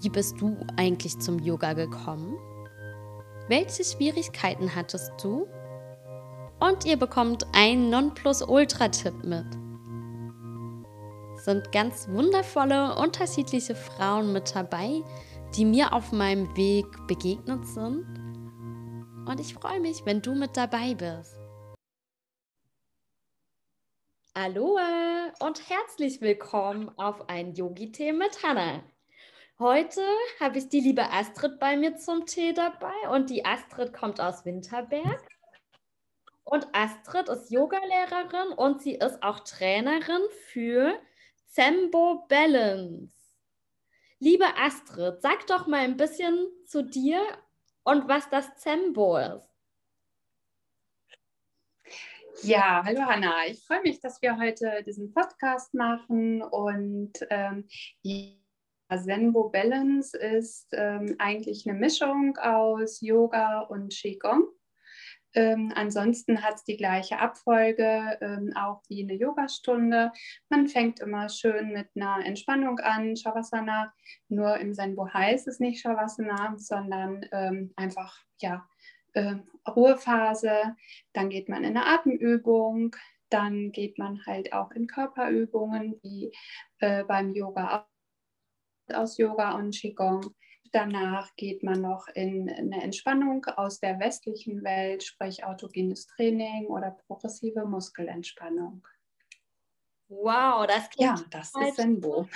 wie bist du eigentlich zum Yoga gekommen? Welche Schwierigkeiten hattest du? Und ihr bekommt einen Nonplusultra-Tipp mit. Sind ganz wundervolle, unterschiedliche Frauen mit dabei, die mir auf meinem Weg begegnet sind. Und ich freue mich, wenn du mit dabei bist. Aloha und herzlich willkommen auf ein Yogi-Tee mit Hannah. Heute habe ich die liebe Astrid bei mir zum Tee dabei und die Astrid kommt aus Winterberg. Und Astrid ist Yogalehrerin und sie ist auch Trainerin für Zembo Balance. Liebe Astrid, sag doch mal ein bisschen zu dir und was das Zembo ist. Ja, hallo Hanna. Ich freue mich, dass wir heute diesen Podcast machen und ähm, Zenbo Balance ist ähm, eigentlich eine Mischung aus Yoga und Qigong. Ähm, ansonsten hat es die gleiche Abfolge, ähm, auch wie eine Yogastunde. Man fängt immer schön mit einer Entspannung an, Shavasana. Nur im Zenbo heißt es nicht Shavasana, sondern ähm, einfach ja, äh, Ruhephase. Dann geht man in eine Atemübung. Dann geht man halt auch in Körperübungen, wie äh, beim Yoga auch aus Yoga und Qigong. Danach geht man noch in eine Entspannung aus der westlichen Welt, sprich autogenes Training oder progressive Muskelentspannung. Wow, das klingt Ja, das ist Senbo.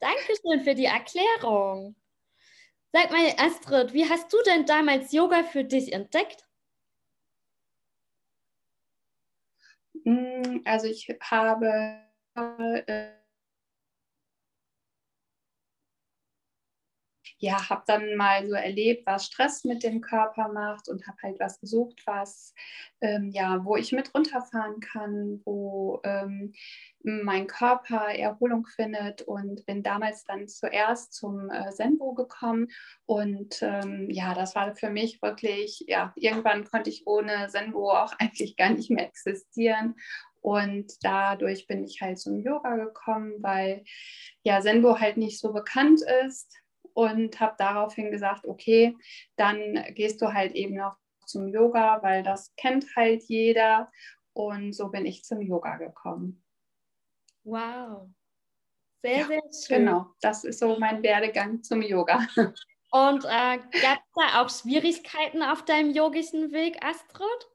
Dankeschön für die Erklärung. Sag mal, Astrid, wie hast du denn damals Yoga für dich entdeckt? Hm, also ich habe ja, habe dann mal so erlebt, was Stress mit dem Körper macht und habe halt was gesucht, was, ähm, ja, wo ich mit runterfahren kann, wo ähm, mein Körper Erholung findet und bin damals dann zuerst zum äh, Senbo gekommen und ähm, ja, das war für mich wirklich, ja, irgendwann konnte ich ohne Senbo auch eigentlich gar nicht mehr existieren und dadurch bin ich halt zum Yoga gekommen, weil ja Senbo halt nicht so bekannt ist und habe daraufhin gesagt, okay, dann gehst du halt eben noch zum Yoga, weil das kennt halt jeder. Und so bin ich zum Yoga gekommen. Wow. Sehr, ja, sehr schön. Genau, das ist so mein Werdegang zum Yoga. Und äh, gab es da auch Schwierigkeiten auf deinem yogischen Weg, Astrid?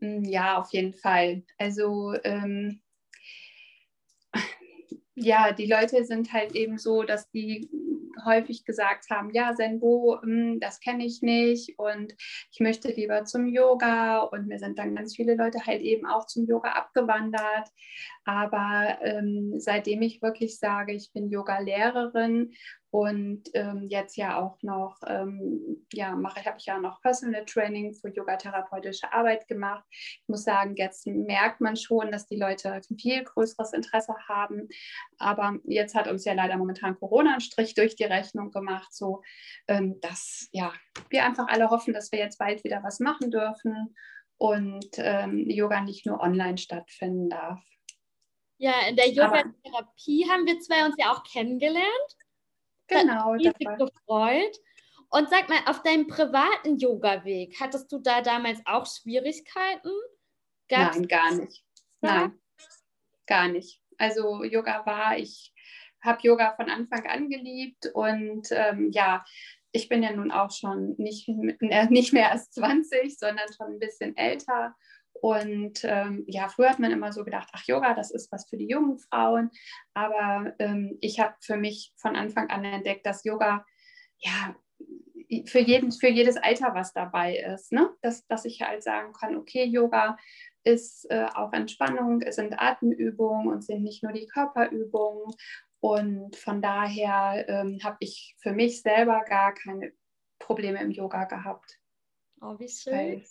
Mm, ja, auf jeden Fall. Also ähm, ja, die Leute sind halt eben so, dass die häufig gesagt haben, ja, Zenbo, hm, das kenne ich nicht und ich möchte lieber zum Yoga und mir sind dann ganz viele Leute halt eben auch zum Yoga abgewandert. Aber ähm, seitdem ich wirklich sage, ich bin Yoga-Lehrerin und ähm, jetzt ja auch noch, ähm, ja, mache habe ich ja noch Personal Training für yogatherapeutische Arbeit gemacht. Ich muss sagen, jetzt merkt man schon, dass die Leute viel größeres Interesse haben. Aber jetzt hat uns ja leider momentan Corona einen Strich durch die Rechnung gemacht, so ähm, dass ja, wir einfach alle hoffen, dass wir jetzt bald wieder was machen dürfen und ähm, Yoga nicht nur online stattfinden darf. Ja, in der Yoga-Therapie haben wir zwei uns ja auch kennengelernt. Genau. Das hat mich gefreut. Und sag mal, auf deinem privaten Yoga-Weg, hattest du da damals auch Schwierigkeiten? Gab's Nein, gar nicht. Nein, gar nicht. Also Yoga war, ich habe Yoga von Anfang an geliebt und ähm, ja, ich bin ja nun auch schon nicht, nicht mehr als 20, sondern schon ein bisschen älter und ähm, ja, früher hat man immer so gedacht, ach Yoga, das ist was für die jungen Frauen. Aber ähm, ich habe für mich von Anfang an entdeckt, dass Yoga ja für, jeden, für jedes Alter was dabei ist. Ne? Dass, dass ich halt sagen kann, okay, Yoga ist äh, auch Entspannung, es sind Atemübungen und sind nicht nur die Körperübungen. Und von daher ähm, habe ich für mich selber gar keine Probleme im Yoga gehabt. Oh, wie schön. Weil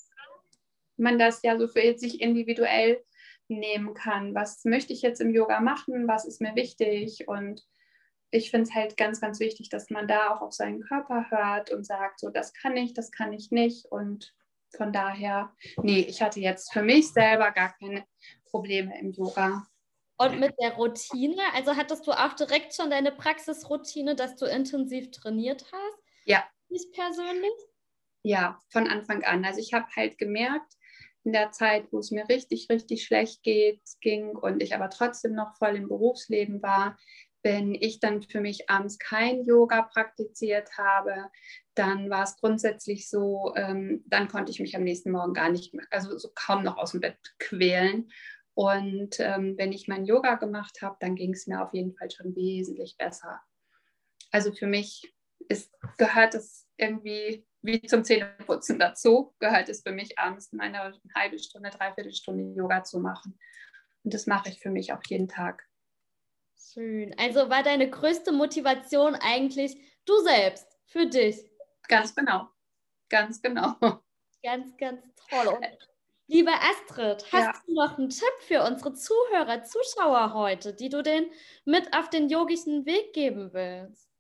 man das ja so für sich individuell nehmen kann. Was möchte ich jetzt im Yoga machen? Was ist mir wichtig? Und ich finde es halt ganz, ganz wichtig, dass man da auch auf seinen Körper hört und sagt, so, das kann ich, das kann ich nicht. Und von daher, nee, ich hatte jetzt für mich selber gar keine Probleme im Yoga. Und mit der Routine, also hattest du auch direkt schon deine Praxisroutine, dass du intensiv trainiert hast? Ja. Ich persönlich? Ja, von Anfang an. Also ich habe halt gemerkt, in der Zeit, wo es mir richtig, richtig schlecht geht, ging und ich aber trotzdem noch voll im Berufsleben war, wenn ich dann für mich abends kein Yoga praktiziert habe, dann war es grundsätzlich so, ähm, dann konnte ich mich am nächsten Morgen gar nicht mehr, also so kaum noch aus dem Bett quälen. Und ähm, wenn ich mein Yoga gemacht habe, dann ging es mir auf jeden Fall schon wesentlich besser. Also für mich ist, gehört es irgendwie wie zum Zähneputzen dazu, gehört es für mich abends eine halbe Stunde, dreiviertel Stunde Yoga zu machen. Und das mache ich für mich auch jeden Tag. Schön. Also war deine größte Motivation eigentlich du selbst, für dich? Ganz genau. Ganz genau. Ganz, ganz toll. Und liebe Astrid, hast ja. du noch einen Tipp für unsere Zuhörer, Zuschauer heute, die du denn mit auf den yogischen Weg geben willst?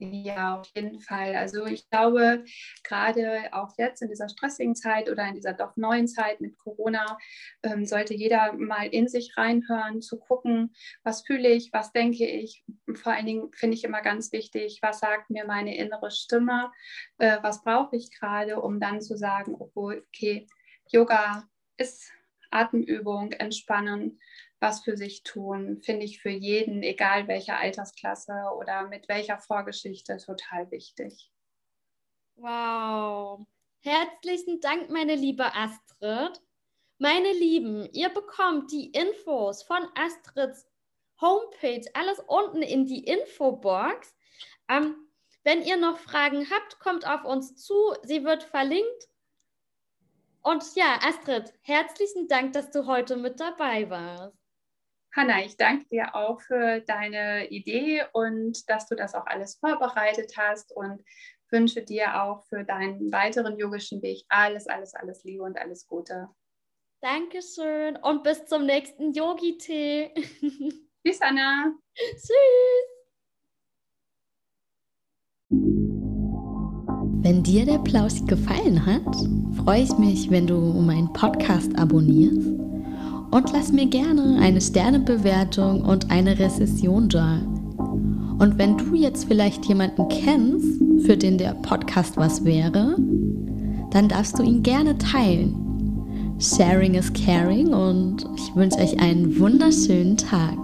Ja, auf jeden Fall. Also ich glaube, gerade auch jetzt in dieser stressigen Zeit oder in dieser doch neuen Zeit mit Corona, ähm, sollte jeder mal in sich reinhören, zu gucken, was fühle ich, was denke ich. Vor allen Dingen finde ich immer ganz wichtig, was sagt mir meine innere Stimme, äh, was brauche ich gerade, um dann zu sagen, okay, Yoga ist Atemübung, Entspannen was für sich tun, finde ich für jeden, egal welcher Altersklasse oder mit welcher Vorgeschichte, total wichtig. Wow. Herzlichen Dank, meine liebe Astrid. Meine Lieben, ihr bekommt die Infos von Astrids Homepage, alles unten in die Infobox. Ähm, wenn ihr noch Fragen habt, kommt auf uns zu. Sie wird verlinkt. Und ja, Astrid, herzlichen Dank, dass du heute mit dabei warst. Hanna, ich danke dir auch für deine Idee und dass du das auch alles vorbereitet hast und wünsche dir auch für deinen weiteren yogischen Weg alles, alles, alles Liebe und alles Gute. Dankeschön und bis zum nächsten Yogi-Tee. Tschüss, Anna. Tschüss. Wenn dir der Plausch gefallen hat, freue ich mich, wenn du meinen Podcast abonnierst und lass mir gerne eine Sternebewertung und eine Rezession da. Und wenn du jetzt vielleicht jemanden kennst, für den der Podcast was wäre, dann darfst du ihn gerne teilen. Sharing is caring und ich wünsche euch einen wunderschönen Tag.